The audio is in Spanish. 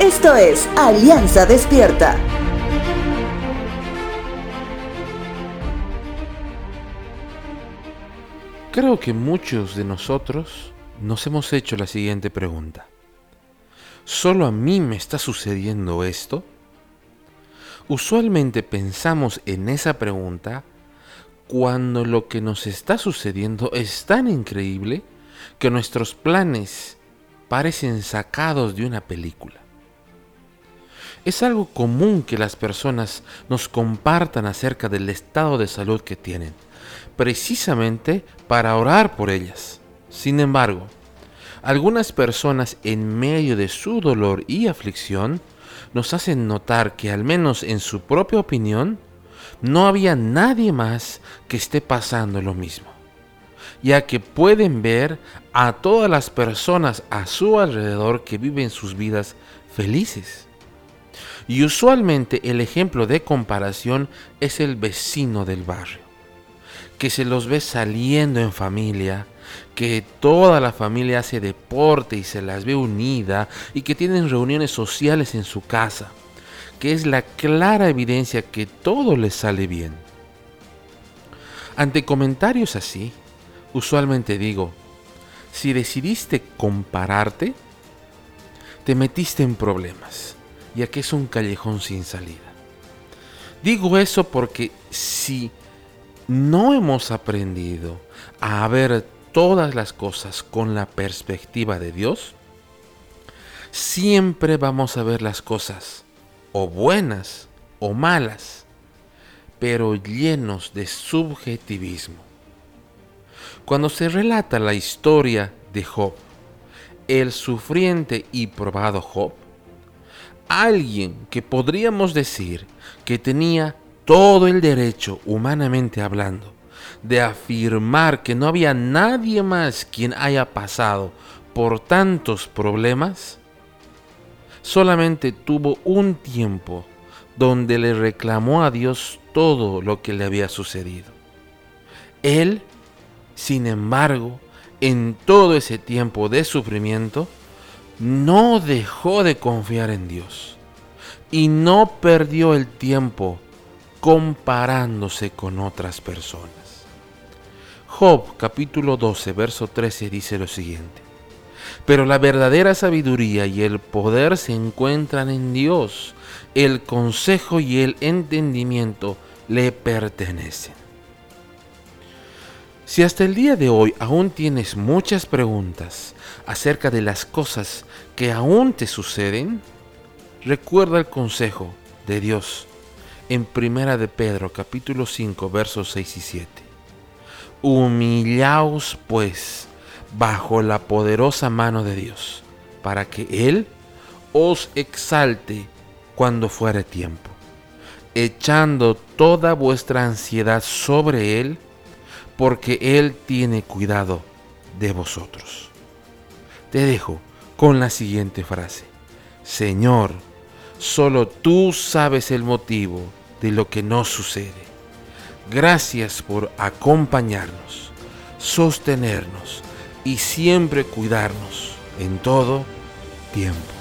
Esto es Alianza Despierta. Creo que muchos de nosotros nos hemos hecho la siguiente pregunta. ¿Solo a mí me está sucediendo esto? Usualmente pensamos en esa pregunta cuando lo que nos está sucediendo es tan increíble que nuestros planes parecen sacados de una película. Es algo común que las personas nos compartan acerca del estado de salud que tienen, precisamente para orar por ellas. Sin embargo, algunas personas en medio de su dolor y aflicción nos hacen notar que al menos en su propia opinión, no había nadie más que esté pasando lo mismo, ya que pueden ver a todas las personas a su alrededor que viven sus vidas felices. Y usualmente el ejemplo de comparación es el vecino del barrio, que se los ve saliendo en familia, que toda la familia hace deporte y se las ve unida y que tienen reuniones sociales en su casa que es la clara evidencia que todo les sale bien. Ante comentarios así, usualmente digo, si decidiste compararte, te metiste en problemas, ya que es un callejón sin salida. Digo eso porque si no hemos aprendido a ver todas las cosas con la perspectiva de Dios, siempre vamos a ver las cosas o buenas o malas, pero llenos de subjetivismo. Cuando se relata la historia de Job, el sufriente y probado Job, alguien que podríamos decir que tenía todo el derecho, humanamente hablando, de afirmar que no había nadie más quien haya pasado por tantos problemas, solamente tuvo un tiempo donde le reclamó a Dios todo lo que le había sucedido. Él, sin embargo, en todo ese tiempo de sufrimiento, no dejó de confiar en Dios y no perdió el tiempo comparándose con otras personas. Job capítulo 12, verso 13 dice lo siguiente. Pero la verdadera sabiduría y el poder se encuentran en Dios. El consejo y el entendimiento le pertenecen. Si hasta el día de hoy aún tienes muchas preguntas acerca de las cosas que aún te suceden, recuerda el consejo de Dios en Primera de Pedro capítulo 5 versos 6 y 7. Humillaos pues bajo la poderosa mano de Dios, para que Él os exalte cuando fuere tiempo, echando toda vuestra ansiedad sobre Él, porque Él tiene cuidado de vosotros. Te dejo con la siguiente frase. Señor, solo tú sabes el motivo de lo que nos sucede. Gracias por acompañarnos, sostenernos y siempre cuidarnos en todo tiempo.